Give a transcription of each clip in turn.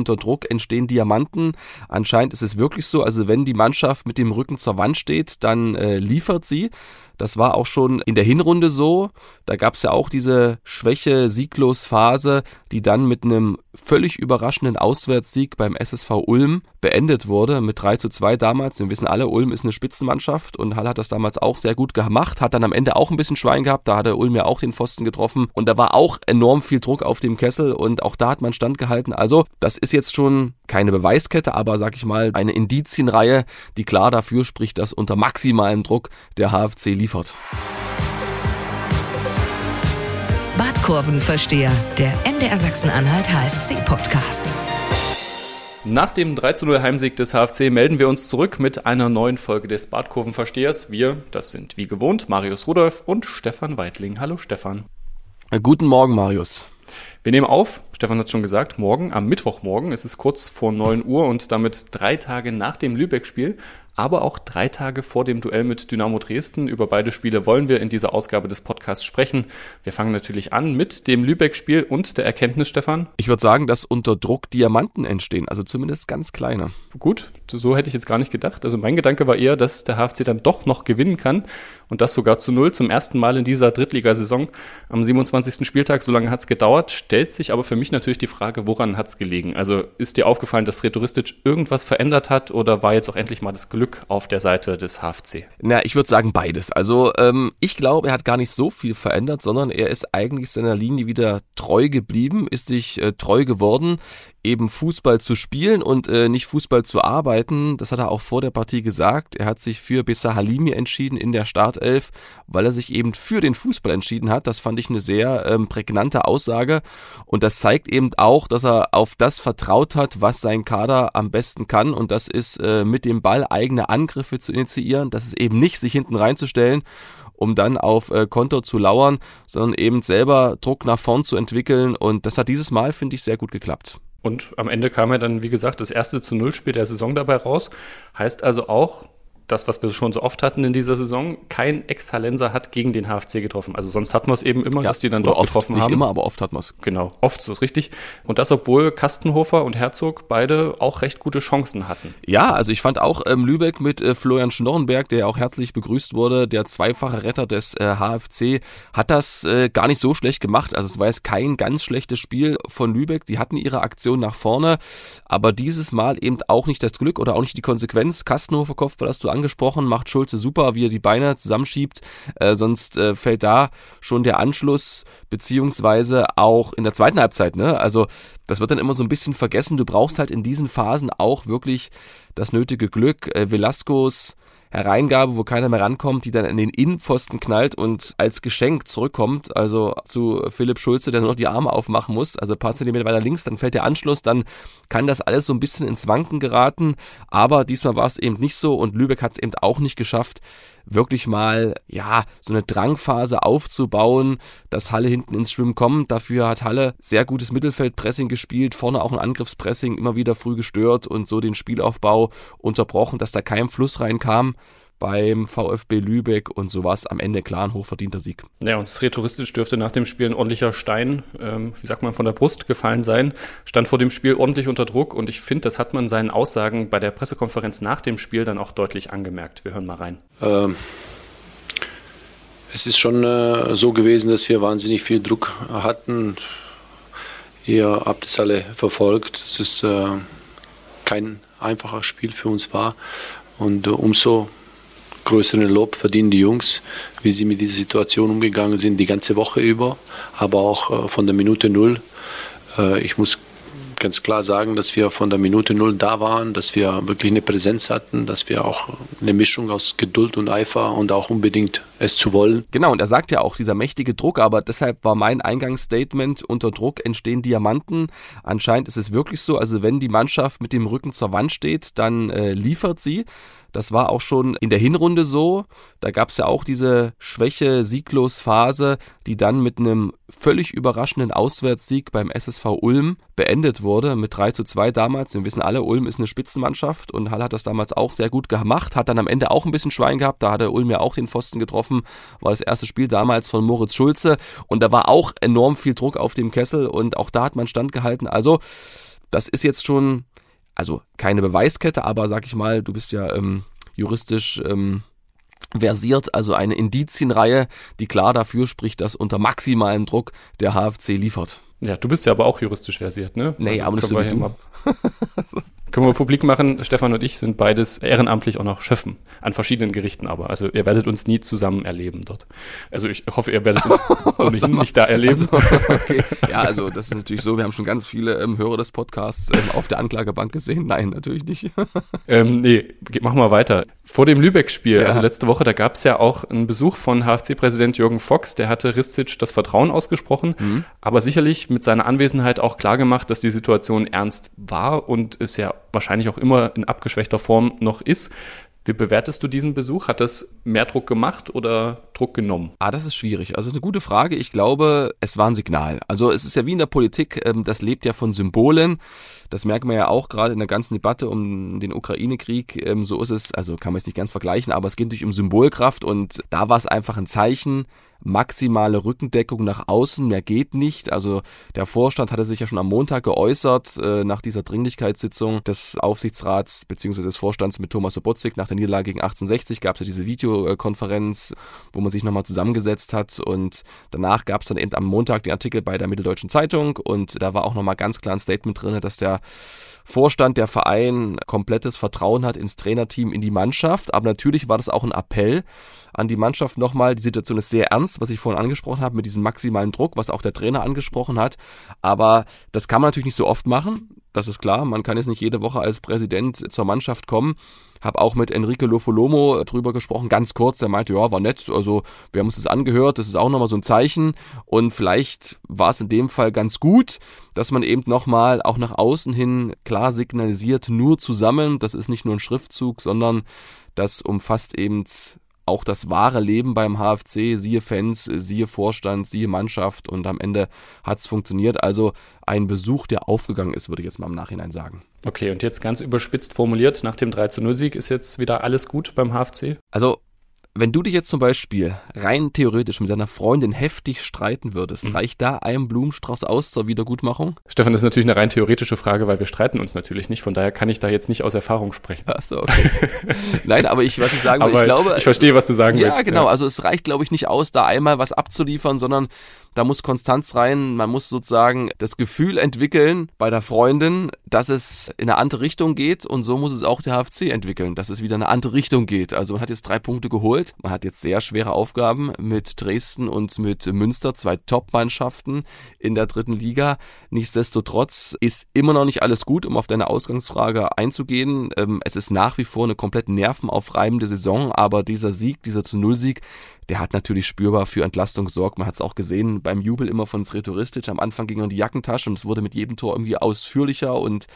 unter Druck entstehen Diamanten. Anscheinend ist es wirklich so. Also wenn die Mannschaft mit dem Rücken zur Wand steht, dann äh, liefert sie. Das war auch schon in der Hinrunde so. Da gab es ja auch diese Schwäche-Sieglos-Phase, die dann mit einem völlig überraschenden Auswärtssieg beim SSV Ulm beendet wurde, mit 3 zu 2 damals. Wir wissen alle, Ulm ist eine Spitzenmannschaft und Hall hat das damals auch sehr gut gemacht, hat dann am Ende auch ein bisschen Schwein gehabt, da hatte Ulm ja auch den Pfosten getroffen und da war auch enorm viel Druck auf dem Kessel und auch da hat man standgehalten. Also das ist jetzt schon keine Beweiskette, aber sag ich mal eine Indizienreihe, die klar dafür spricht, dass unter maximalem Druck der HFC liefert. Badkurvenversteher, der MDR Sachsen-Anhalt HFC-Podcast. Nach dem 3-0 Heimsieg des HFC melden wir uns zurück mit einer neuen Folge des Badkurvenverstehers. Wir, das sind wie gewohnt Marius Rudolph und Stefan Weitling. Hallo Stefan. Guten Morgen, Marius. Wir nehmen auf, Stefan hat schon gesagt, morgen, am Mittwochmorgen. Es ist kurz vor 9 Uhr und damit drei Tage nach dem Lübeck-Spiel aber auch drei Tage vor dem Duell mit Dynamo Dresden. Über beide Spiele wollen wir in dieser Ausgabe des Podcasts sprechen. Wir fangen natürlich an mit dem Lübeck-Spiel und der Erkenntnis, Stefan. Ich würde sagen, dass unter Druck Diamanten entstehen, also zumindest ganz kleine. Gut, so hätte ich jetzt gar nicht gedacht. Also mein Gedanke war eher, dass der HFC dann doch noch gewinnen kann und das sogar zu null zum ersten Mal in dieser Drittligasaison am 27. Spieltag. So lange hat es gedauert, stellt sich aber für mich natürlich die Frage, woran hat es gelegen? Also ist dir aufgefallen, dass Retoristic irgendwas verändert hat oder war jetzt auch endlich mal das Glück Glück auf der Seite des HFC? Na, ich würde sagen beides. Also ähm, ich glaube, er hat gar nicht so viel verändert, sondern er ist eigentlich seiner Linie wieder treu geblieben, ist sich äh, treu geworden eben Fußball zu spielen und äh, nicht Fußball zu arbeiten. Das hat er auch vor der Partie gesagt. Er hat sich für Bessa Halimi entschieden in der Startelf, weil er sich eben für den Fußball entschieden hat. Das fand ich eine sehr ähm, prägnante Aussage und das zeigt eben auch, dass er auf das vertraut hat, was sein Kader am besten kann und das ist äh, mit dem Ball eigene Angriffe zu initiieren. Das ist eben nicht sich hinten reinzustellen um dann auf äh, Konto zu lauern, sondern eben selber Druck nach vorn zu entwickeln. Und das hat dieses Mal, finde ich, sehr gut geklappt. Und am Ende kam ja dann, wie gesagt, das erste zu Null Spiel der Saison dabei raus. Heißt also auch, das, was wir schon so oft hatten in dieser Saison, kein Ex-Hallenser hat gegen den HFC getroffen. Also sonst hatten wir es eben immer, ja, dass die dann doch oft, getroffen nicht haben. Nicht immer, aber oft hatten wir es. Genau, oft, so ist richtig. Und das, obwohl Kastenhofer und Herzog beide auch recht gute Chancen hatten. Ja, also ich fand auch ähm, Lübeck mit äh, Florian Schnorrenberg, der auch herzlich begrüßt wurde, der zweifache Retter des äh, HFC, hat das äh, gar nicht so schlecht gemacht. Also es war jetzt kein ganz schlechtes Spiel von Lübeck. Die hatten ihre Aktion nach vorne, aber dieses Mal eben auch nicht das Glück oder auch nicht die Konsequenz. Kastenhofer Kopfball hast du angesprochen, macht schon Schulze super, wie er die Beine zusammenschiebt. Äh, sonst äh, fällt da schon der Anschluss, beziehungsweise auch in der zweiten Halbzeit. Ne? Also das wird dann immer so ein bisschen vergessen. Du brauchst halt in diesen Phasen auch wirklich das nötige Glück. Äh, Velascos Hereingabe, wo keiner mehr rankommt, die dann in den Innenpfosten knallt und als Geschenk zurückkommt, also zu Philipp Schulze, der nur noch die Arme aufmachen muss, also ein paar Zentimeter weiter links, dann fällt der Anschluss, dann kann das alles so ein bisschen ins Wanken geraten, aber diesmal war es eben nicht so und Lübeck hat es eben auch nicht geschafft, wirklich mal, ja, so eine Drangphase aufzubauen, dass Halle hinten ins Schwimmen kommt. Dafür hat Halle sehr gutes Mittelfeldpressing gespielt, vorne auch ein Angriffspressing immer wieder früh gestört und so den Spielaufbau unterbrochen, dass da kein Fluss reinkam beim VfB Lübeck und so war es am Ende klar ein hochverdienter Sieg. Ja, und rhetoristisch dürfte nach dem Spiel ein ordentlicher Stein, ähm, wie sagt man, von der Brust gefallen sein. Stand vor dem Spiel ordentlich unter Druck und ich finde, das hat man seinen Aussagen bei der Pressekonferenz nach dem Spiel dann auch deutlich angemerkt. Wir hören mal rein. Ähm, es ist schon äh, so gewesen, dass wir wahnsinnig viel Druck hatten. Ihr habt es alle verfolgt. Es ist äh, kein einfaches Spiel für uns war. Und äh, umso größeren Lob verdienen die Jungs, wie sie mit dieser Situation umgegangen sind, die ganze Woche über, aber auch äh, von der Minute Null. Äh, ich muss ganz klar sagen, dass wir von der Minute Null da waren, dass wir wirklich eine Präsenz hatten, dass wir auch eine Mischung aus Geduld und Eifer und auch unbedingt es zu wollen. Genau, und er sagt ja auch, dieser mächtige Druck, aber deshalb war mein Eingangsstatement, unter Druck entstehen Diamanten. Anscheinend ist es wirklich so, also wenn die Mannschaft mit dem Rücken zur Wand steht, dann äh, liefert sie. Das war auch schon in der Hinrunde so. Da gab es ja auch diese Schwäche-Sieglos-Phase, die dann mit einem völlig überraschenden Auswärtssieg beim SSV Ulm beendet wurde, mit 3 zu 2 damals. Wir wissen alle, Ulm ist eine Spitzenmannschaft und Hall hat das damals auch sehr gut gemacht, hat dann am Ende auch ein bisschen Schwein gehabt. Da hatte Ulm ja auch den Pfosten getroffen, war das erste Spiel damals von Moritz Schulze und da war auch enorm viel Druck auf dem Kessel und auch da hat man standgehalten. Also das ist jetzt schon, also keine Beweiskette, aber sag ich mal, du bist ja ähm, juristisch ähm, versiert, also eine Indizienreihe, die klar dafür spricht, dass unter maximalem Druck der HFC liefert. Ja, du bist ja aber auch juristisch versiert, ne? Nee, also aber nicht so wie du. Können wir publik machen, Stefan und ich sind beides ehrenamtlich auch noch Schöffen, an verschiedenen Gerichten aber. Also ihr werdet uns nie zusammen erleben dort. Also ich hoffe, ihr werdet uns ohnehin nicht da erleben. Also, okay. Ja, also das ist natürlich so, wir haben schon ganz viele ähm, Hörer des Podcasts ähm, auf der Anklagebank gesehen. Nein, natürlich nicht. ähm, nee, machen wir weiter. Vor dem Lübeck-Spiel, ja. also letzte Woche, da gab es ja auch einen Besuch von HFC-Präsident Jürgen Fox, der hatte Ristic das Vertrauen ausgesprochen, mhm. aber sicherlich mit seiner Anwesenheit auch klargemacht, dass die Situation ernst war und es ja wahrscheinlich auch immer in abgeschwächter Form noch ist. Wie bewertest du diesen Besuch? Hat das mehr Druck gemacht oder Druck genommen? Ah, das ist schwierig. Also eine gute Frage. Ich glaube, es war ein Signal. Also es ist ja wie in der Politik, ähm, das lebt ja von Symbolen. Das merkt man ja auch gerade in der ganzen Debatte um den Ukraine-Krieg. Ähm, so ist es, also kann man es nicht ganz vergleichen, aber es geht natürlich um Symbolkraft und da war es einfach ein Zeichen, maximale Rückendeckung nach außen, mehr geht nicht. Also der Vorstand hatte sich ja schon am Montag geäußert, äh, nach dieser Dringlichkeitssitzung des Aufsichtsrats bzw. des Vorstands mit Thomas Sobotzig. Nach der Niederlage gegen 1860 gab es ja diese Videokonferenz, wo man sich nochmal zusammengesetzt hat und danach gab es dann eben am Montag den Artikel bei der Mitteldeutschen Zeitung und da war auch nochmal ganz klar ein Statement drin, dass der Vorstand, der Verein komplettes Vertrauen hat ins Trainerteam, in die Mannschaft. Aber natürlich war das auch ein Appell an die Mannschaft nochmal. Die Situation ist sehr ernst, was ich vorhin angesprochen habe, mit diesem maximalen Druck, was auch der Trainer angesprochen hat. Aber das kann man natürlich nicht so oft machen. Das ist klar. Man kann jetzt nicht jede Woche als Präsident zur Mannschaft kommen. Habe auch mit Enrique Lofolomo drüber gesprochen, ganz kurz. Der meinte, ja, war nett. Also wir haben uns das angehört. Das ist auch nochmal so ein Zeichen. Und vielleicht war es in dem Fall ganz gut, dass man eben nochmal auch nach außen hin klar signalisiert, nur zusammen. Das ist nicht nur ein Schriftzug, sondern das umfasst eben auch das wahre Leben beim HFC, siehe Fans, siehe Vorstand, siehe Mannschaft und am Ende hat es funktioniert. Also ein Besuch, der aufgegangen ist, würde ich jetzt mal im Nachhinein sagen. Okay, und jetzt ganz überspitzt formuliert, nach dem 3 zu 0 Sieg ist jetzt wieder alles gut beim HFC? Also wenn du dich jetzt zum Beispiel rein theoretisch mit deiner Freundin heftig streiten würdest, mhm. reicht da ein Blumenstrauß aus zur Wiedergutmachung? Stefan, das ist natürlich eine rein theoretische Frage, weil wir streiten uns natürlich nicht. Von daher kann ich da jetzt nicht aus Erfahrung sprechen. Achso, okay. Nein, aber ich, was ich sagen will, ich glaube. Ich verstehe, was du sagen ja, willst. Genau. Ja, genau. Also es reicht, glaube ich, nicht aus, da einmal was abzuliefern, sondern da muss Konstanz rein. Man muss sozusagen das Gefühl entwickeln bei der Freundin, dass es in eine andere Richtung geht. Und so muss es auch der HFC entwickeln, dass es wieder in eine andere Richtung geht. Also man hat jetzt drei Punkte geholt. Man hat jetzt sehr schwere Aufgaben mit Dresden und mit Münster, zwei Top-Mannschaften in der dritten Liga. Nichtsdestotrotz ist immer noch nicht alles gut, um auf deine Ausgangsfrage einzugehen. Ähm, es ist nach wie vor eine komplett nervenaufreibende Saison, aber dieser Sieg, dieser zu Null-Sieg, der hat natürlich spürbar für Entlastung gesorgt. Man hat es auch gesehen beim Jubel immer von Sretoristic. Am Anfang ging er in die Jackentasche und es wurde mit jedem Tor irgendwie ausführlicher und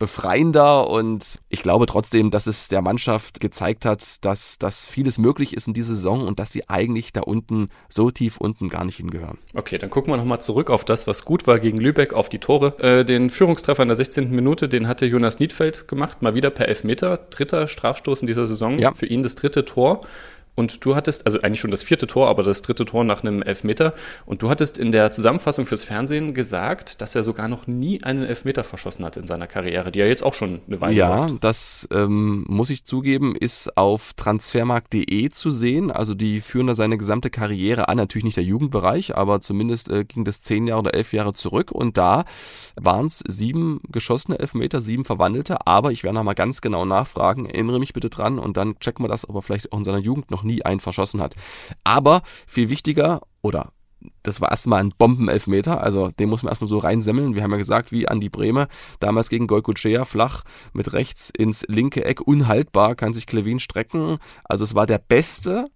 befreiender und ich glaube trotzdem, dass es der Mannschaft gezeigt hat, dass, dass vieles möglich ist in dieser Saison und dass sie eigentlich da unten, so tief unten gar nicht hingehören. Okay, dann gucken wir nochmal zurück auf das, was gut war gegen Lübeck, auf die Tore. Äh, den Führungstreffer in der 16. Minute, den hatte Jonas Niedfeld gemacht, mal wieder per Elfmeter. Dritter Strafstoß in dieser Saison, ja. für ihn das dritte Tor. Und du hattest, also eigentlich schon das vierte Tor, aber das dritte Tor nach einem Elfmeter. Und du hattest in der Zusammenfassung fürs Fernsehen gesagt, dass er sogar noch nie einen Elfmeter verschossen hat in seiner Karriere, die ja jetzt auch schon eine Weile Ja, läuft. das ähm, muss ich zugeben, ist auf transfermarkt.de zu sehen. Also die führen da seine gesamte Karriere an. Natürlich nicht der Jugendbereich, aber zumindest äh, ging das zehn Jahre oder elf Jahre zurück. Und da waren es sieben geschossene Elfmeter, sieben verwandelte. Aber ich werde nochmal ganz genau nachfragen. Erinnere mich bitte dran und dann checken wir das, ob er vielleicht auch in seiner Jugend noch nie nie einen verschossen hat. Aber viel wichtiger oder das war erstmal ein Bombenelfmeter, also den muss man erstmal so reinsemmeln. Wir haben ja gesagt, wie Andi Brehme, damals gegen Goikuchea, flach mit rechts ins linke Eck, unhaltbar, kann sich Klevin strecken. Also es war der beste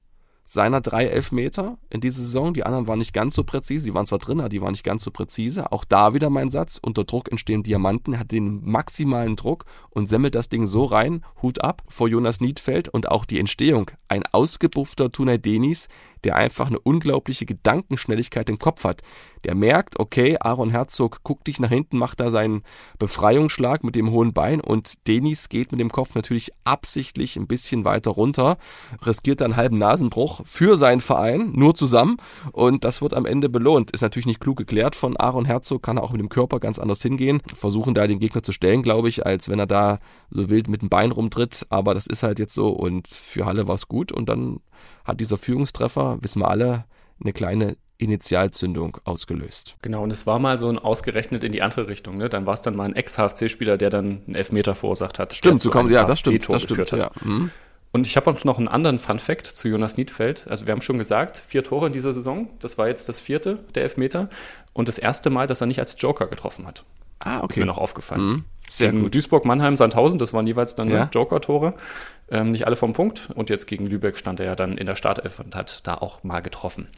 seiner drei Elfmeter in dieser Saison. Die anderen waren nicht ganz so präzise. Die waren zwar drin, aber die waren nicht ganz so präzise. Auch da wieder mein Satz. Unter Druck entstehen Diamanten. Er hat den maximalen Druck und semmelt das Ding so rein. Hut ab vor Jonas Niedfeld und auch die Entstehung. Ein ausgebuffter Tunay Denis, der einfach eine unglaubliche Gedankenschnelligkeit im Kopf hat. Der merkt, okay, Aaron Herzog guckt dich nach hinten, macht da seinen Befreiungsschlag mit dem hohen Bein und Denis geht mit dem Kopf natürlich absichtlich ein bisschen weiter runter, riskiert dann einen halben Nasenbruch für seinen Verein, nur zusammen und das wird am Ende belohnt. Ist natürlich nicht klug geklärt von Aaron Herzog, kann er auch mit dem Körper ganz anders hingehen, versuchen da den Gegner zu stellen, glaube ich, als wenn er da so wild mit dem Bein rumtritt, aber das ist halt jetzt so und für Halle war es gut und dann hat dieser Führungstreffer, wissen wir alle, eine kleine Initialzündung ausgelöst. Genau, und es war mal so ein ausgerechnet in die andere Richtung. Ne? Dann war es dann mal ein Ex-HFC-Spieler, der dann einen Elfmeter verursacht hat. Stimmt, so kann ja, das stimmt, das stimmt, ja. Mhm. Und ich habe auch noch einen anderen Fun-Fact zu Jonas Niedfeld. Also wir haben schon gesagt, vier Tore in dieser Saison. Das war jetzt das vierte der Elfmeter und das erste Mal, dass er nicht als Joker getroffen hat. Ah, okay. Ist mir noch aufgefallen. Mhm. Sehr gegen gut. Duisburg, Mannheim, Sandhausen, das waren jeweils dann ja. Joker-Tore. Ähm, nicht alle vom Punkt. Und jetzt gegen Lübeck stand er ja dann in der Startelf und hat da auch mal getroffen.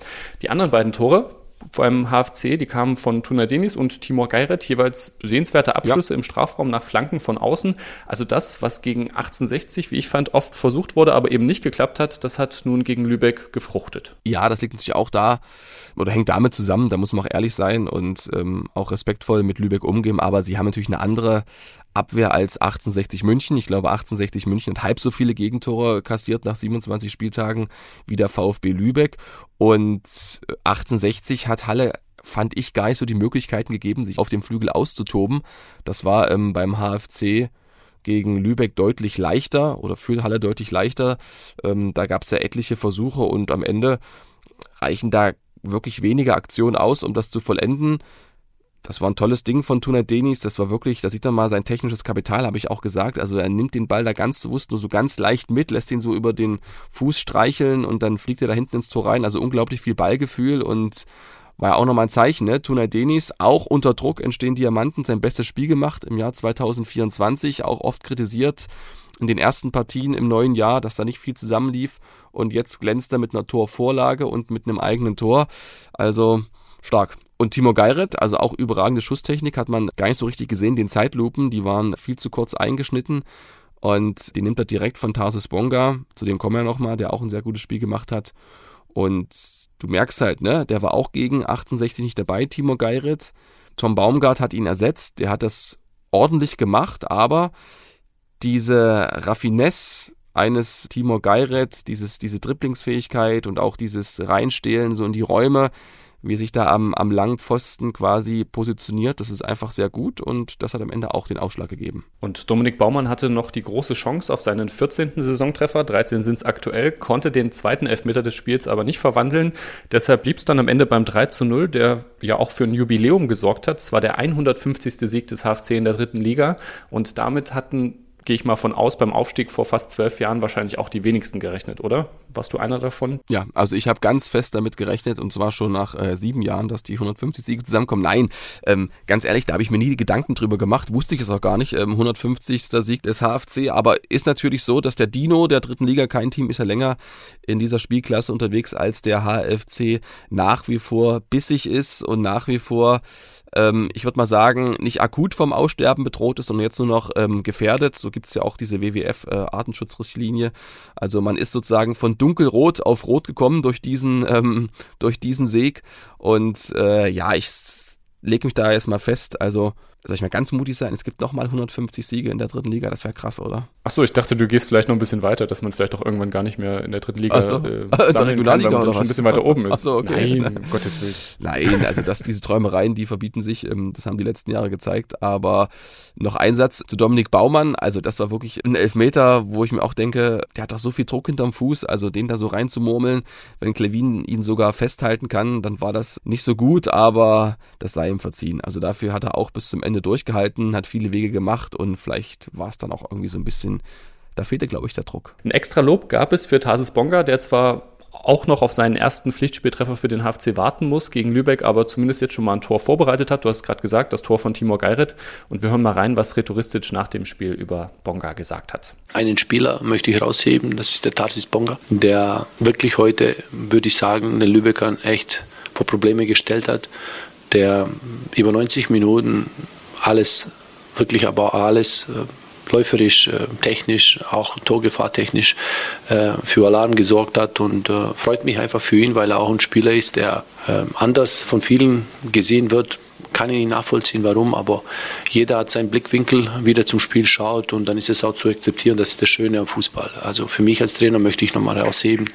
Die anderen beiden Tore vor allem HFC, die kamen von Tuna Denis und Timur Geiret, jeweils sehenswerte Abschlüsse ja. im Strafraum nach Flanken von außen. Also das, was gegen 1860, wie ich fand, oft versucht wurde, aber eben nicht geklappt hat, das hat nun gegen Lübeck gefruchtet. Ja, das liegt natürlich auch da oder hängt damit zusammen, da muss man auch ehrlich sein und ähm, auch respektvoll mit Lübeck umgehen, aber sie haben natürlich eine andere Abwehr als 1860 München. Ich glaube, 1860 München hat halb so viele Gegentore kassiert nach 27 Spieltagen wie der VfB Lübeck. Und 1860 hat Halle fand ich gar nicht so die Möglichkeiten gegeben, sich auf dem Flügel auszutoben. Das war ähm, beim HFC gegen Lübeck deutlich leichter oder für Halle deutlich leichter. Ähm, da gab es ja etliche Versuche und am Ende reichen da wirklich wenige Aktionen aus, um das zu vollenden. Das war ein tolles Ding von Tuna Denis. Das war wirklich, da sieht man mal sein technisches Kapital, habe ich auch gesagt. Also er nimmt den Ball da ganz bewusst nur so ganz leicht mit, lässt ihn so über den Fuß streicheln und dann fliegt er da hinten ins Tor rein. Also unglaublich viel Ballgefühl und war ja auch nochmal ein Zeichen, ne? Tuna Denis, auch unter Druck entstehen Diamanten, sein bestes Spiel gemacht im Jahr 2024, auch oft kritisiert in den ersten Partien im neuen Jahr, dass da nicht viel zusammenlief und jetzt glänzt er mit einer Torvorlage und mit einem eigenen Tor. Also stark. Und Timo Geiret, also auch überragende Schusstechnik, hat man gar nicht so richtig gesehen. Den Zeitlupen, die waren viel zu kurz eingeschnitten. Und die nimmt er direkt von Tarsis Bonga, zu dem kommen wir nochmal, der auch ein sehr gutes Spiel gemacht hat. Und du merkst halt, ne, der war auch gegen 68 nicht dabei, Timo Geiret. Tom Baumgart hat ihn ersetzt, der hat das ordentlich gemacht, aber diese Raffinesse eines Timo Geiret, dieses, diese Dribblingsfähigkeit und auch dieses Reinstehlen so in die Räume, wie sich da am, am langen Pfosten quasi positioniert. Das ist einfach sehr gut und das hat am Ende auch den Ausschlag gegeben. Und Dominik Baumann hatte noch die große Chance auf seinen 14. Saisontreffer, 13 sind es aktuell, konnte den zweiten Elfmeter des Spiels aber nicht verwandeln. Deshalb blieb es dann am Ende beim 3 zu 0, der ja auch für ein Jubiläum gesorgt hat. Es war der 150. Sieg des HFC in der dritten Liga und damit hatten gehe ich mal von aus, beim Aufstieg vor fast zwölf Jahren wahrscheinlich auch die wenigsten gerechnet, oder? Warst du einer davon? Ja, also ich habe ganz fest damit gerechnet und zwar schon nach äh, sieben Jahren, dass die 150 Siege zusammenkommen. Nein, ähm, ganz ehrlich, da habe ich mir nie Gedanken drüber gemacht, wusste ich es auch gar nicht. Ähm, 150. Sieg des HFC, aber ist natürlich so, dass der Dino der dritten Liga, kein Team ist ja länger in dieser Spielklasse unterwegs als der HFC, nach wie vor bissig ist und nach wie vor ähm, ich würde mal sagen, nicht akut vom Aussterben bedroht ist, sondern jetzt nur noch ähm, gefährdet. So gibt es ja auch diese WWF-Artenschutzrichtlinie. Äh, also man ist sozusagen von dunkelrot auf rot gekommen durch diesen, ähm, durch diesen Seg. Und äh, ja, ich lege mich da erstmal fest. Also soll ich mal ganz mutig sein, es gibt nochmal 150 Siege in der dritten Liga, das wäre krass, oder? Achso, ich dachte, du gehst vielleicht noch ein bisschen weiter, dass man vielleicht auch irgendwann gar nicht mehr in der dritten Liga so. äh, der Regionalliga kann, man schon ein bisschen weiter oben ist. Achso, okay. Nein, um Gottes Willen. Nein, also das, diese Träumereien, die verbieten sich, ähm, das haben die letzten Jahre gezeigt, aber noch ein Satz zu Dominik Baumann, also das war wirklich ein Elfmeter, wo ich mir auch denke, der hat doch so viel Druck hinterm Fuß, also den da so reinzumurmeln, wenn Klevin ihn sogar festhalten kann, dann war das nicht so gut, aber das sei ihm verziehen. Also dafür hat er auch bis zum Ende durchgehalten, hat viele Wege gemacht und vielleicht war es dann auch irgendwie so ein bisschen, da fehlte, glaube ich, der Druck. Ein extra Lob gab es für Tarsis Bonga, der zwar auch noch auf seinen ersten Pflichtspieltreffer für den HFC warten muss gegen Lübeck, aber zumindest jetzt schon mal ein Tor vorbereitet hat. Du hast gerade gesagt, das Tor von Timur Geiret. Und wir hören mal rein, was Retoristic nach dem Spiel über Bonga gesagt hat. Einen Spieler möchte ich rausheben, das ist der Tarsis Bonga, der wirklich heute, würde ich sagen, den Lübeckern echt vor Probleme gestellt hat, der über 90 Minuten alles wirklich aber alles äh, läuferisch, äh, technisch, auch torgefahrtechnisch äh, für Alarm gesorgt hat und äh, freut mich einfach für ihn, weil er auch ein Spieler ist, der äh, anders von vielen gesehen wird. Kann ich nicht nachvollziehen, warum, aber jeder hat seinen Blickwinkel, wie er zum Spiel schaut und dann ist es auch zu akzeptieren, das ist das Schöne am Fußball. Also für mich als Trainer möchte ich nochmal herausheben,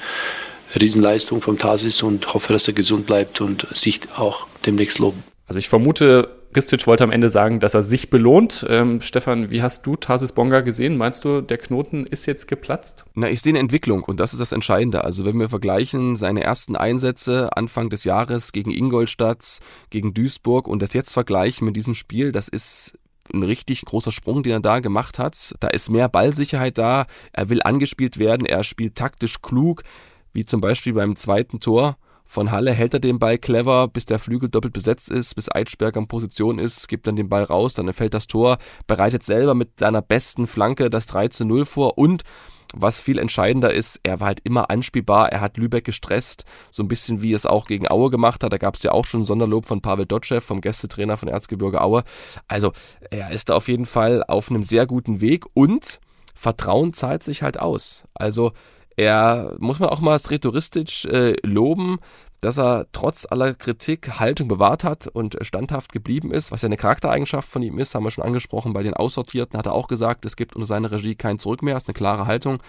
Riesenleistung vom Tasis und hoffe, dass er gesund bleibt und sich auch demnächst loben. Also ich vermute, Ristic wollte am Ende sagen, dass er sich belohnt. Ähm, Stefan, wie hast du Tarsis Bonga gesehen? Meinst du, der Knoten ist jetzt geplatzt? Na, ich sehe eine Entwicklung und das ist das Entscheidende. Also wenn wir vergleichen seine ersten Einsätze Anfang des Jahres gegen Ingolstadt, gegen Duisburg und das jetzt vergleichen mit diesem Spiel, das ist ein richtig großer Sprung, den er da gemacht hat. Da ist mehr Ballsicherheit da. Er will angespielt werden. Er spielt taktisch klug, wie zum Beispiel beim zweiten Tor von Halle hält er den Ball clever, bis der Flügel doppelt besetzt ist, bis Eitschberger in Position ist, gibt dann den Ball raus, dann fällt das Tor, bereitet selber mit seiner besten Flanke das 3 zu 0 vor und was viel entscheidender ist, er war halt immer anspielbar, er hat Lübeck gestresst, so ein bisschen wie es auch gegen Aue gemacht hat. Da gab es ja auch schon Sonderlob von Pavel Dotschew, vom Gästetrainer von Erzgebirge Aue. Also er ist da auf jeden Fall auf einem sehr guten Weg und Vertrauen zahlt sich halt aus. Also er, muss man auch mal rhetoristisch äh, loben, dass er trotz aller Kritik Haltung bewahrt hat und standhaft geblieben ist, was ja eine Charaktereigenschaft von ihm ist, haben wir schon angesprochen. Bei den Aussortierten hat er auch gesagt, es gibt unter seiner Regie kein Zurück mehr, ist eine klare Haltung.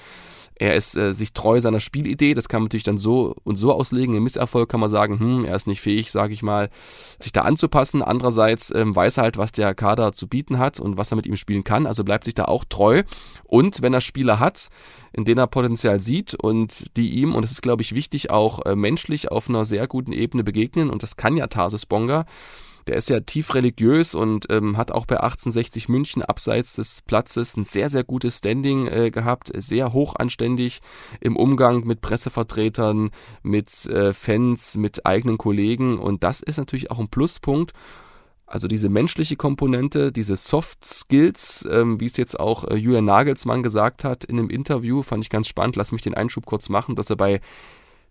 Er ist äh, sich treu seiner Spielidee, das kann man natürlich dann so und so auslegen. Im Misserfolg kann man sagen, hm, er ist nicht fähig, sage ich mal, sich da anzupassen. Andererseits ähm, weiß er halt, was der Kader zu bieten hat und was er mit ihm spielen kann, also bleibt sich da auch treu. Und wenn er Spieler hat, in denen er Potenzial sieht und die ihm, und das ist glaube ich wichtig, auch äh, menschlich auf einer sehr guten Ebene begegnen, und das kann ja Tarsis Bonga, der ist ja tief religiös und ähm, hat auch bei 1860 München abseits des Platzes ein sehr, sehr gutes Standing äh, gehabt, sehr hochanständig im Umgang mit Pressevertretern, mit äh, Fans, mit eigenen Kollegen und das ist natürlich auch ein Pluspunkt. Also diese menschliche Komponente, diese Soft Skills, ähm, wie es jetzt auch äh, Julian Nagelsmann gesagt hat in einem Interview, fand ich ganz spannend. Lass mich den Einschub kurz machen, dass er bei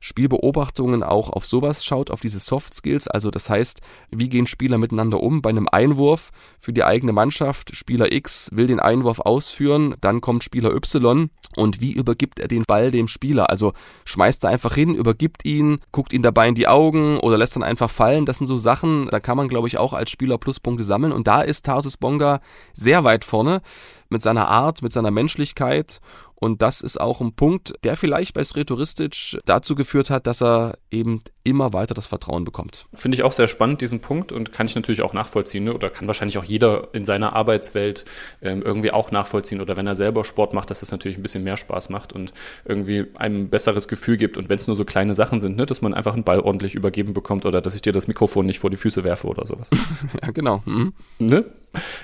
Spielbeobachtungen auch auf sowas schaut, auf diese Soft Skills. Also das heißt, wie gehen Spieler miteinander um? Bei einem Einwurf für die eigene Mannschaft, Spieler X will den Einwurf ausführen, dann kommt Spieler Y und wie übergibt er den Ball dem Spieler? Also schmeißt er einfach hin, übergibt ihn, guckt ihn dabei in die Augen oder lässt dann einfach fallen. Das sind so Sachen, da kann man, glaube ich, auch als Spieler Pluspunkte sammeln. Und da ist Tarsis Bonga sehr weit vorne mit seiner Art, mit seiner Menschlichkeit und das ist auch ein Punkt, der vielleicht bei Sretoristic dazu geführt hat, dass er eben immer weiter das Vertrauen bekommt. Finde ich auch sehr spannend, diesen Punkt, und kann ich natürlich auch nachvollziehen, ne? oder kann wahrscheinlich auch jeder in seiner Arbeitswelt ähm, irgendwie auch nachvollziehen, oder wenn er selber Sport macht, dass das natürlich ein bisschen mehr Spaß macht und irgendwie einem ein besseres Gefühl gibt. Und wenn es nur so kleine Sachen sind, ne? dass man einfach einen Ball ordentlich übergeben bekommt oder dass ich dir das Mikrofon nicht vor die Füße werfe oder sowas. ja, genau. Mhm. Ne?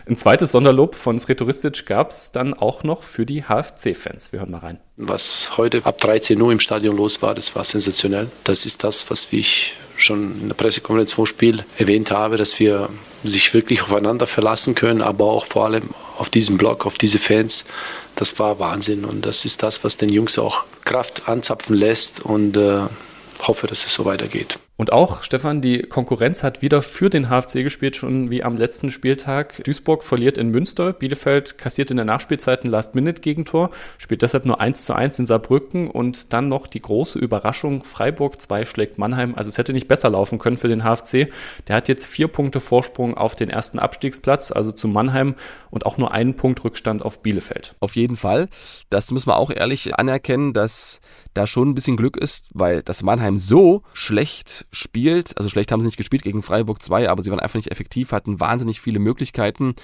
Ein zweites Sonderlob von Sretoristic gab es dann auch noch für die HFC-Fans. Wir hören mal rein. Was heute ab 13 Uhr im Stadion los war, das war sensationell. Das ist das, was ich schon in der Pressekonferenz vor Spiel erwähnt habe, dass wir sich wirklich aufeinander verlassen können, aber auch vor allem auf diesen Block, auf diese Fans. Das war Wahnsinn und das ist das, was den Jungs auch Kraft anzapfen lässt und äh, hoffe, dass es so weitergeht. Und auch, Stefan, die Konkurrenz hat wieder für den HFC gespielt, schon wie am letzten Spieltag. Duisburg verliert in Münster, Bielefeld kassiert in der Nachspielzeit ein Last-Minute-Gegentor, spielt deshalb nur 1 zu 1 in Saarbrücken und dann noch die große Überraschung, Freiburg 2 schlägt Mannheim. Also es hätte nicht besser laufen können für den HFC. Der hat jetzt vier Punkte Vorsprung auf den ersten Abstiegsplatz, also zu Mannheim und auch nur einen Punkt Rückstand auf Bielefeld. Auf jeden Fall. Das müssen wir auch ehrlich anerkennen, dass da schon ein bisschen Glück ist, weil das Mannheim so schlecht spielt. Also schlecht haben sie nicht gespielt gegen Freiburg 2, aber sie waren einfach nicht effektiv, hatten wahnsinnig viele Möglichkeiten.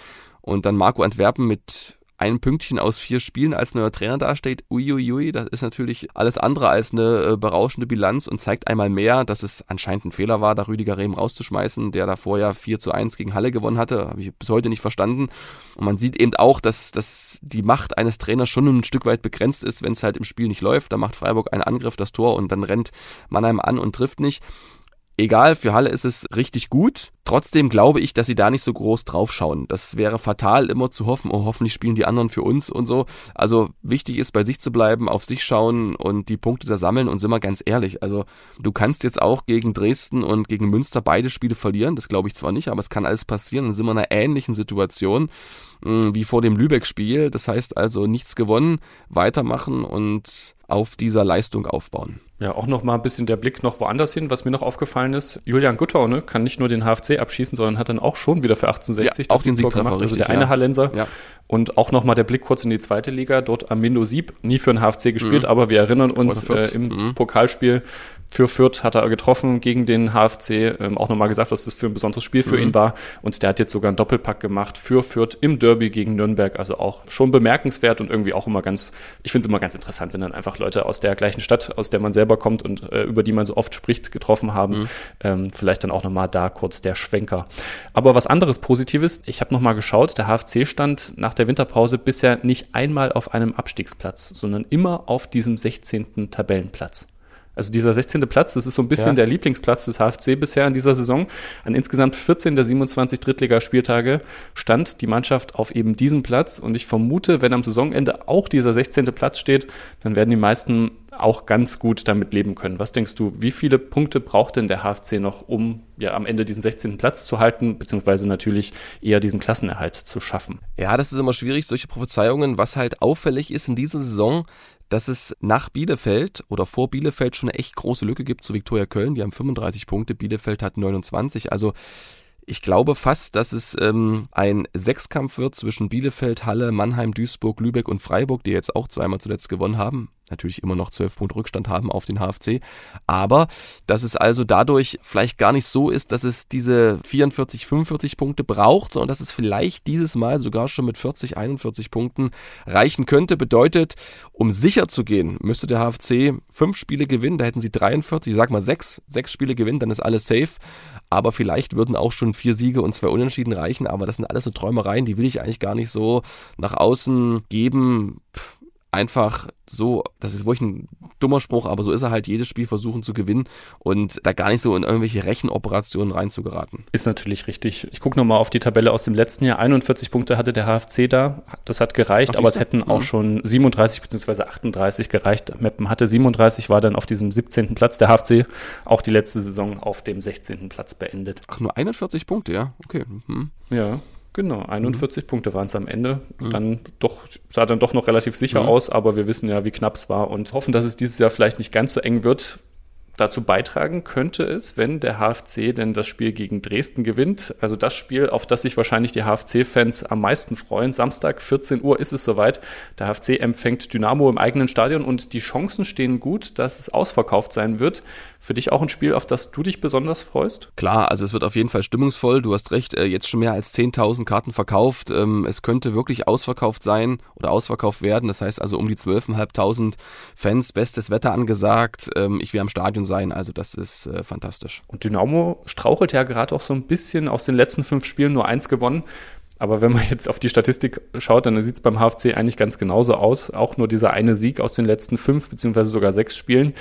Und dann Marco Antwerpen mit ein Pünktchen aus vier Spielen als neuer Trainer dasteht, uiuiui, das ist natürlich alles andere als eine äh, berauschende Bilanz und zeigt einmal mehr, dass es anscheinend ein Fehler war, da Rüdiger Rehm rauszuschmeißen, der davor ja 4 zu 1 gegen Halle gewonnen hatte, habe ich bis heute nicht verstanden. Und man sieht eben auch, dass, dass die Macht eines Trainers schon ein Stück weit begrenzt ist, wenn es halt im Spiel nicht läuft. Da macht Freiburg einen Angriff, das Tor und dann rennt Mannheim an und trifft nicht Egal, für Halle ist es richtig gut. Trotzdem glaube ich, dass sie da nicht so groß draufschauen. Das wäre fatal, immer zu hoffen, oh, hoffentlich spielen die anderen für uns und so. Also wichtig ist, bei sich zu bleiben, auf sich schauen und die Punkte da sammeln. Und sind wir ganz ehrlich, also du kannst jetzt auch gegen Dresden und gegen Münster beide Spiele verlieren. Das glaube ich zwar nicht, aber es kann alles passieren. Dann sind wir in einer ähnlichen Situation hm, wie vor dem Lübeck-Spiel. Das heißt also nichts gewonnen, weitermachen und auf dieser Leistung aufbauen. Ja, auch noch mal ein bisschen der Blick noch woanders hin. Was mir noch aufgefallen ist, Julian Guttau ne, kann nicht nur den HFC abschießen, sondern hat dann auch schon wieder für 1860 ja, das den Siegtreffer gemacht. Also der eine ja. Hallenser. Ja. Und auch noch mal der Blick kurz in die zweite Liga. Dort Amindo Sieb, nie für den HFC gespielt, mhm. aber wir erinnern uns äh, im mhm. Pokalspiel für Fürth hat er getroffen gegen den HFC, ähm, auch nochmal gesagt, was das für ein besonderes Spiel für mhm. ihn war. Und der hat jetzt sogar einen Doppelpack gemacht für Fürth im Derby gegen Nürnberg. Also auch schon bemerkenswert und irgendwie auch immer ganz, ich finde es immer ganz interessant, wenn dann einfach Leute aus der gleichen Stadt, aus der man selber kommt und äh, über die man so oft spricht, getroffen haben. Mhm. Ähm, vielleicht dann auch nochmal da kurz der Schwenker. Aber was anderes Positives, ich habe nochmal geschaut, der HFC stand nach der Winterpause bisher nicht einmal auf einem Abstiegsplatz, sondern immer auf diesem 16. Tabellenplatz. Also dieser 16. Platz, das ist so ein bisschen ja. der Lieblingsplatz des HFC bisher in dieser Saison. An insgesamt 14 der 27 Drittligaspieltage stand die Mannschaft auf eben diesem Platz. Und ich vermute, wenn am Saisonende auch dieser 16. Platz steht, dann werden die meisten auch ganz gut damit leben können. Was denkst du, wie viele Punkte braucht denn der HFC noch, um ja am Ende diesen 16. Platz zu halten, beziehungsweise natürlich eher diesen Klassenerhalt zu schaffen? Ja, das ist immer schwierig, solche Prophezeiungen. Was halt auffällig ist in dieser Saison, dass es nach Bielefeld oder vor Bielefeld schon eine echt große Lücke gibt zu Viktoria Köln. Die haben 35 Punkte, Bielefeld hat 29. Also ich glaube fast, dass es ähm, ein Sechskampf wird zwischen Bielefeld, Halle, Mannheim, Duisburg, Lübeck und Freiburg, die jetzt auch zweimal zuletzt gewonnen haben. Natürlich immer noch zwölf Punkte Rückstand haben auf den HFC. Aber dass es also dadurch vielleicht gar nicht so ist, dass es diese 44, 45 Punkte braucht, sondern dass es vielleicht dieses Mal sogar schon mit 40, 41 Punkten reichen könnte. Bedeutet, um sicher zu gehen, müsste der HFC fünf Spiele gewinnen. Da hätten sie 43, ich sag mal sechs, sechs Spiele gewinnen, dann ist alles safe aber vielleicht würden auch schon vier Siege und zwei Unentschieden reichen, aber das sind alles so Träumereien, die will ich eigentlich gar nicht so nach außen geben. Einfach so, das ist wirklich ein dummer Spruch, aber so ist er halt, jedes Spiel versuchen zu gewinnen und da gar nicht so in irgendwelche Rechenoperationen reinzugeraten. Ist natürlich richtig. Ich gucke nochmal auf die Tabelle aus dem letzten Jahr. 41 Punkte hatte der HFC da. Das hat gereicht, aber es hätten mhm. auch schon 37 bzw. 38 gereicht. Meppen hatte 37, war dann auf diesem 17. Platz. Der HFC auch die letzte Saison auf dem 16. Platz beendet. Ach, nur 41 Punkte, ja? Okay. Mhm. Ja. Genau, 41 mhm. Punkte waren es am Ende. Mhm. Dann doch, sah dann doch noch relativ sicher mhm. aus, aber wir wissen ja, wie knapp es war und hoffen, dass es dieses Jahr vielleicht nicht ganz so eng wird dazu beitragen könnte es, wenn der HFC denn das Spiel gegen Dresden gewinnt. Also das Spiel, auf das sich wahrscheinlich die HFC-Fans am meisten freuen. Samstag 14 Uhr ist es soweit. Der HFC empfängt Dynamo im eigenen Stadion und die Chancen stehen gut, dass es ausverkauft sein wird. Für dich auch ein Spiel, auf das du dich besonders freust? Klar, also es wird auf jeden Fall stimmungsvoll. Du hast recht, äh, jetzt schon mehr als 10.000 Karten verkauft. Ähm, es könnte wirklich ausverkauft sein oder ausverkauft werden. Das heißt also um die 12.500 Fans, bestes Wetter angesagt. Ähm, ich wäre am Stadion gewesen sein. Also das ist äh, fantastisch. Und Dynamo strauchelt ja gerade auch so ein bisschen aus den letzten fünf Spielen nur eins gewonnen. Aber wenn man jetzt auf die Statistik schaut, dann sieht es beim HFC eigentlich ganz genauso aus. Auch nur dieser eine Sieg aus den letzten fünf beziehungsweise sogar sechs Spielen.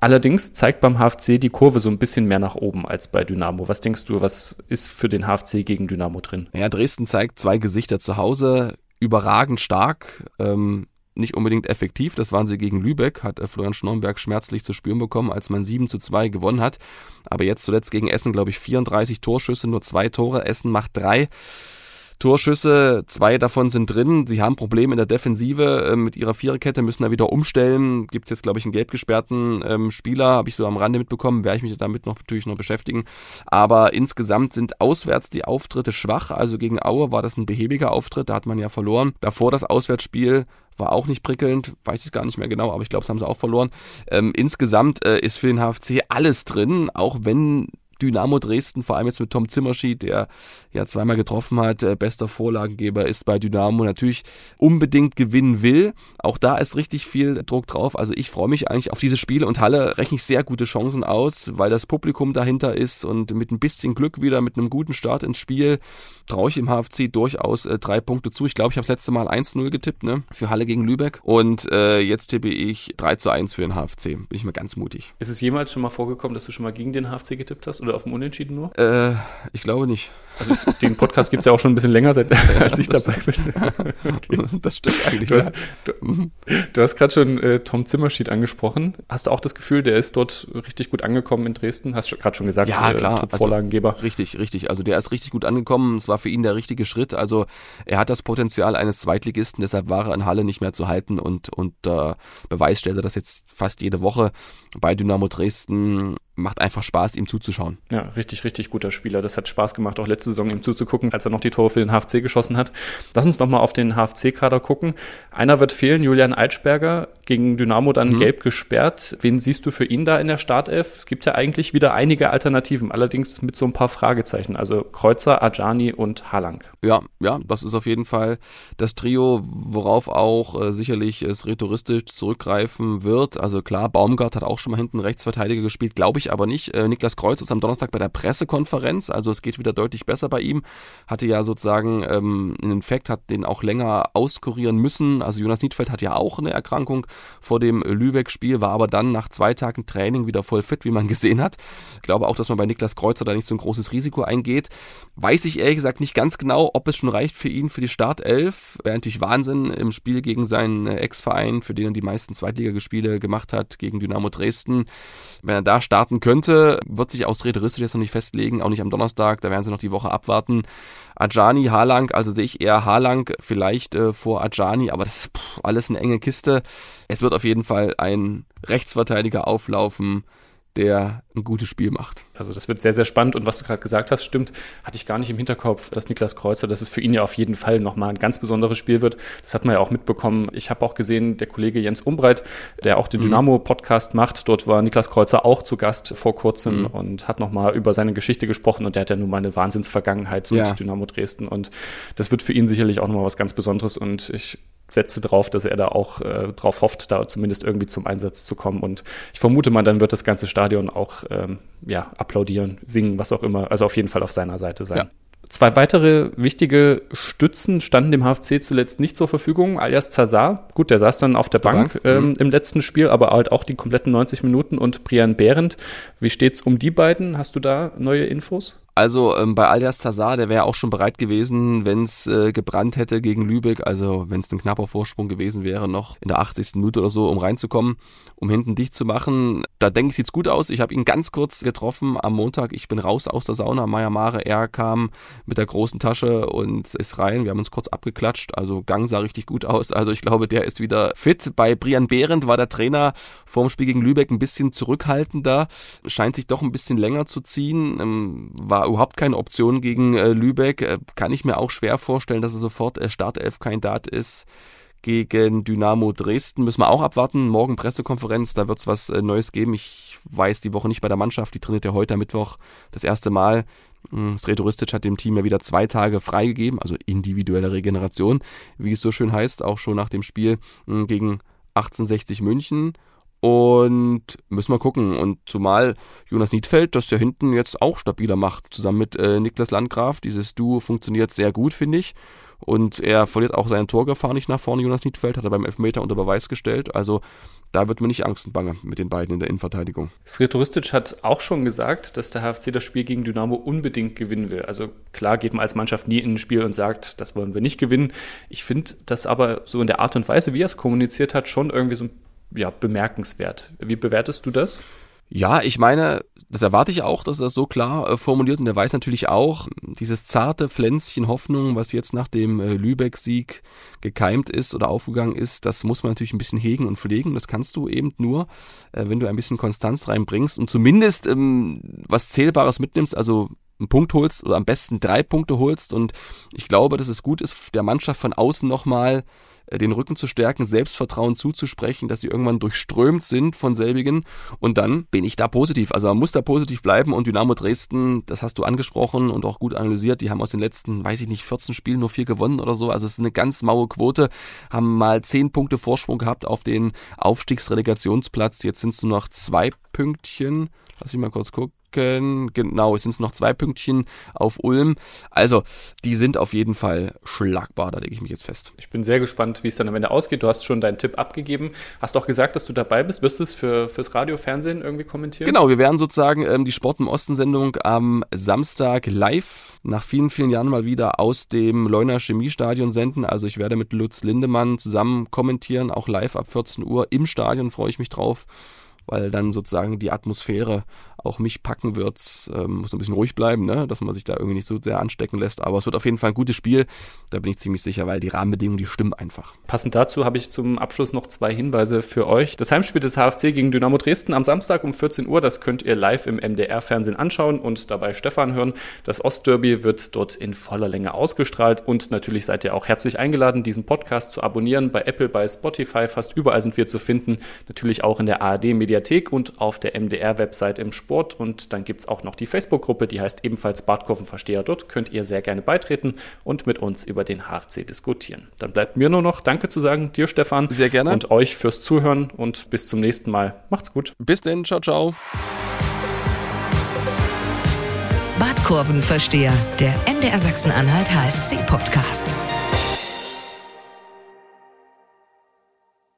Allerdings zeigt beim HFC die Kurve so ein bisschen mehr nach oben als bei Dynamo. Was denkst du, was ist für den HFC gegen Dynamo drin? Ja, Dresden zeigt zwei Gesichter zu Hause, überragend stark. Ähm, nicht unbedingt effektiv. Das waren sie gegen Lübeck, hat äh, Florian Schnornberg schmerzlich zu spüren bekommen, als man 7 zu 2 gewonnen hat. Aber jetzt zuletzt gegen Essen, glaube ich, 34 Torschüsse, nur zwei Tore. Essen macht drei. Torschüsse, zwei davon sind drin. Sie haben Probleme in der Defensive äh, mit ihrer Viererkette, müssen da wieder umstellen. Gibt es jetzt, glaube ich, einen gelb gesperrten ähm, Spieler, habe ich so am Rande mitbekommen, werde ich mich damit noch natürlich noch beschäftigen. Aber insgesamt sind auswärts die Auftritte schwach. Also gegen Aue war das ein behäbiger Auftritt, da hat man ja verloren. Davor das Auswärtsspiel war auch nicht prickelnd, weiß ich gar nicht mehr genau, aber ich glaube, es haben sie auch verloren. Ähm, insgesamt äh, ist für den HFC alles drin, auch wenn Dynamo Dresden, vor allem jetzt mit Tom Zimmerschied, der ja zweimal getroffen hat, äh, bester Vorlagengeber ist bei Dynamo, natürlich unbedingt gewinnen will. Auch da ist richtig viel Druck drauf. Also ich freue mich eigentlich auf diese Spiele und Halle rechne ich sehr gute Chancen aus, weil das Publikum dahinter ist und mit ein bisschen Glück wieder, mit einem guten Start ins Spiel, traue ich im HFC durchaus äh, drei Punkte zu. Ich glaube, ich habe das letzte Mal 1-0 getippt, ne? Für Halle gegen Lübeck. Und äh, jetzt tippe ich 3 zu 1 für den HFC. Bin ich mal ganz mutig. Ist es jemals schon mal vorgekommen, dass du schon mal gegen den HFC getippt hast oder auf dem Unentschieden nur? Äh, ich glaube nicht. Also den Podcast gibt es ja auch schon ein bisschen länger, seit, als ich dabei bin. okay. Das stimmt eigentlich. Du hast, du, du hast gerade schon äh, Tom Zimmerschied angesprochen. Hast du auch das Gefühl, der ist dort richtig gut angekommen in Dresden? Hast du gerade schon gesagt, ja, klar. Äh, Top-Vorlagengeber. Also, richtig, richtig. Also der ist richtig gut angekommen. Es war für ihn der richtige Schritt. Also er hat das Potenzial eines Zweitligisten, deshalb war er in Halle nicht mehr zu halten und, und äh, Beweis stellt er das jetzt fast jede Woche bei Dynamo Dresden macht einfach Spaß, ihm zuzuschauen. Ja, richtig, richtig guter Spieler. Das hat Spaß gemacht, auch Saison ihm zuzugucken, als er noch die Tore für den HFC geschossen hat. Lass uns nochmal auf den HFC-Kader gucken. Einer wird fehlen, Julian Eitschberger, gegen Dynamo dann mhm. gelb gesperrt. Wen siehst du für ihn da in der Startelf? Es gibt ja eigentlich wieder einige Alternativen, allerdings mit so ein paar Fragezeichen. Also Kreuzer, Ajani und Halang. Ja, ja, das ist auf jeden Fall das Trio, worauf auch äh, sicherlich es rhetoristisch zurückgreifen wird. Also klar, Baumgart hat auch schon mal hinten Rechtsverteidiger gespielt, glaube ich aber nicht. Äh, Niklas Kreuz ist am Donnerstag bei der Pressekonferenz, also es geht wieder deutlich besser bei ihm. Hatte ja sozusagen ähm, einen Infekt, hat den auch länger auskurieren müssen. Also Jonas Niedfeld hat ja auch eine Erkrankung vor dem Lübeck-Spiel, war aber dann nach zwei Tagen Training wieder voll fit, wie man gesehen hat. Ich glaube auch, dass man bei Niklas Kreuzer da nicht so ein großes Risiko eingeht. Weiß ich ehrlich gesagt nicht ganz genau, ob es schon reicht für ihn für die Startelf. Wäre natürlich Wahnsinn im Spiel gegen seinen Ex-Verein, für den er die meisten Zweitligagespiele gemacht hat, gegen Dynamo Dresden. Wenn er da starten könnte. Wird sich aus Räderistisch jetzt noch nicht festlegen, auch nicht am Donnerstag, da werden sie noch die Woche abwarten. Ajani, Halang, also sehe ich eher Halang vielleicht äh, vor Ajani, aber das ist pff, alles eine enge Kiste. Es wird auf jeden Fall ein Rechtsverteidiger auflaufen, der ein gutes Spiel macht. Also das wird sehr, sehr spannend. Und was du gerade gesagt hast, stimmt, hatte ich gar nicht im Hinterkopf, dass Niklas Kreuzer, dass es für ihn ja auf jeden Fall nochmal ein ganz besonderes Spiel wird. Das hat man ja auch mitbekommen. Ich habe auch gesehen, der Kollege Jens Umbreit, der auch den mhm. Dynamo-Podcast macht, dort war Niklas Kreuzer auch zu Gast vor kurzem mhm. und hat nochmal über seine Geschichte gesprochen. Und der hat ja nun mal eine Wahnsinnsvergangenheit so ja. Dynamo Dresden. Und das wird für ihn sicherlich auch nochmal was ganz Besonderes. Und ich setze drauf, dass er da auch äh, drauf hofft, da zumindest irgendwie zum Einsatz zu kommen. Und ich vermute mal, dann wird das ganze Stadion auch ähm, ja, applaudieren, singen, was auch immer. Also auf jeden Fall auf seiner Seite sein. Ja. Zwei weitere wichtige Stützen standen dem HFC zuletzt nicht zur Verfügung, alias Zazar. Gut, der saß dann auf der, der Bank, Bank. Ähm, mhm. im letzten Spiel, aber halt auch die kompletten 90 Minuten. Und Brian Behrendt, wie steht's um die beiden? Hast du da neue Infos? Also ähm, bei Alias Tazar, der wäre auch schon bereit gewesen, wenn es äh, gebrannt hätte gegen Lübeck, also wenn es ein knapper Vorsprung gewesen wäre, noch in der 80. Minute oder so, um reinzukommen, um hinten dicht zu machen. Da denke ich, sieht's gut aus. Ich habe ihn ganz kurz getroffen am Montag. Ich bin raus aus der Sauna. Maya Mare, er kam mit der großen Tasche und ist rein. Wir haben uns kurz abgeklatscht. Also Gang sah richtig gut aus. Also ich glaube, der ist wieder fit. Bei Brian Behrendt war der Trainer vorm Spiel gegen Lübeck ein bisschen zurückhaltender. Scheint sich doch ein bisschen länger zu ziehen. Ähm, war überhaupt keine Option gegen äh, Lübeck. Äh, kann ich mir auch schwer vorstellen, dass er sofort äh, Startelf-Kandidat ist. Gegen Dynamo Dresden müssen wir auch abwarten. Morgen Pressekonferenz, da wird es was äh, Neues geben. Ich weiß die Woche nicht bei der Mannschaft. Die trainiert ja heute am Mittwoch das erste Mal. Hm, Sredoristic hat dem Team ja wieder zwei Tage freigegeben, also individuelle Regeneration, wie es so schön heißt, auch schon nach dem Spiel hm, gegen 1860 München. Und müssen wir gucken. Und zumal Jonas Niedfeld das ja hinten jetzt auch stabiler macht, zusammen mit äh, Niklas Landgraf. Dieses Duo funktioniert sehr gut, finde ich. Und er verliert auch seine Torgefahr nicht nach vorne, Jonas Niedfeld, hat er beim Elfmeter unter Beweis gestellt. Also da wird mir nicht Angst und Bange mit den beiden in der Innenverteidigung. Sretoristic hat auch schon gesagt, dass der HFC das Spiel gegen Dynamo unbedingt gewinnen will. Also klar geht man als Mannschaft nie in ein Spiel und sagt, das wollen wir nicht gewinnen. Ich finde das aber so in der Art und Weise, wie er es kommuniziert hat, schon irgendwie so ein ja, bemerkenswert. Wie bewertest du das? Ja, ich meine, das erwarte ich auch, dass er das so klar äh, formuliert und er weiß natürlich auch, dieses zarte Pflänzchen Hoffnung, was jetzt nach dem äh, Lübeck-Sieg gekeimt ist oder aufgegangen ist, das muss man natürlich ein bisschen hegen und pflegen. Das kannst du eben nur, äh, wenn du ein bisschen Konstanz reinbringst und zumindest ähm, was Zählbares mitnimmst, also einen Punkt holst oder am besten drei Punkte holst und ich glaube, dass es gut ist, der Mannschaft von außen nochmal den Rücken zu stärken, Selbstvertrauen zuzusprechen, dass sie irgendwann durchströmt sind von selbigen. Und dann bin ich da positiv. Also man muss da positiv bleiben. Und Dynamo Dresden, das hast du angesprochen und auch gut analysiert, die haben aus den letzten, weiß ich nicht, 14 Spielen nur vier gewonnen oder so, also es ist eine ganz maue Quote, haben mal 10 Punkte Vorsprung gehabt auf den Aufstiegsrelegationsplatz, jetzt sind es nur noch zwei Pünktchen, lass mich mal kurz gucken genau, es sind noch zwei Pünktchen auf Ulm. Also, die sind auf jeden Fall schlagbar, da lege ich mich jetzt fest. Ich bin sehr gespannt, wie es dann am Ende ausgeht. Du hast schon deinen Tipp abgegeben. Hast auch gesagt, dass du dabei bist. Wirst du es für, fürs Radio, Fernsehen irgendwie kommentieren? Genau, wir werden sozusagen ähm, die Sport im Osten-Sendung am Samstag live nach vielen, vielen Jahren mal wieder aus dem Leuner Chemiestadion senden. Also ich werde mit Lutz Lindemann zusammen kommentieren, auch live ab 14 Uhr im Stadion, freue ich mich drauf weil dann sozusagen die Atmosphäre auch mich packen wird. Ähm, muss ein bisschen ruhig bleiben, ne? dass man sich da irgendwie nicht so sehr anstecken lässt. Aber es wird auf jeden Fall ein gutes Spiel. Da bin ich ziemlich sicher, weil die Rahmenbedingungen, die stimmen einfach. Passend dazu habe ich zum Abschluss noch zwei Hinweise für euch. Das Heimspiel des HFC gegen Dynamo Dresden am Samstag um 14 Uhr, das könnt ihr live im MDR-Fernsehen anschauen und dabei Stefan hören. Das Ostderby wird dort in voller Länge ausgestrahlt und natürlich seid ihr auch herzlich eingeladen, diesen Podcast zu abonnieren bei Apple, bei Spotify, fast überall sind wir zu finden. Natürlich auch in der ARD-Mediathek und auf der MDR-Website im Sport. Sport und dann gibt es auch noch die Facebook-Gruppe, die heißt ebenfalls Badkurvenversteher. Dort könnt ihr sehr gerne beitreten und mit uns über den HFC diskutieren. Dann bleibt mir nur noch Danke zu sagen, dir Stefan. Sehr gerne. Und euch fürs Zuhören und bis zum nächsten Mal. Macht's gut. Bis denn, ciao, ciao. Badkurvenversteher, der MDR Sachsen-Anhalt HFC-Podcast.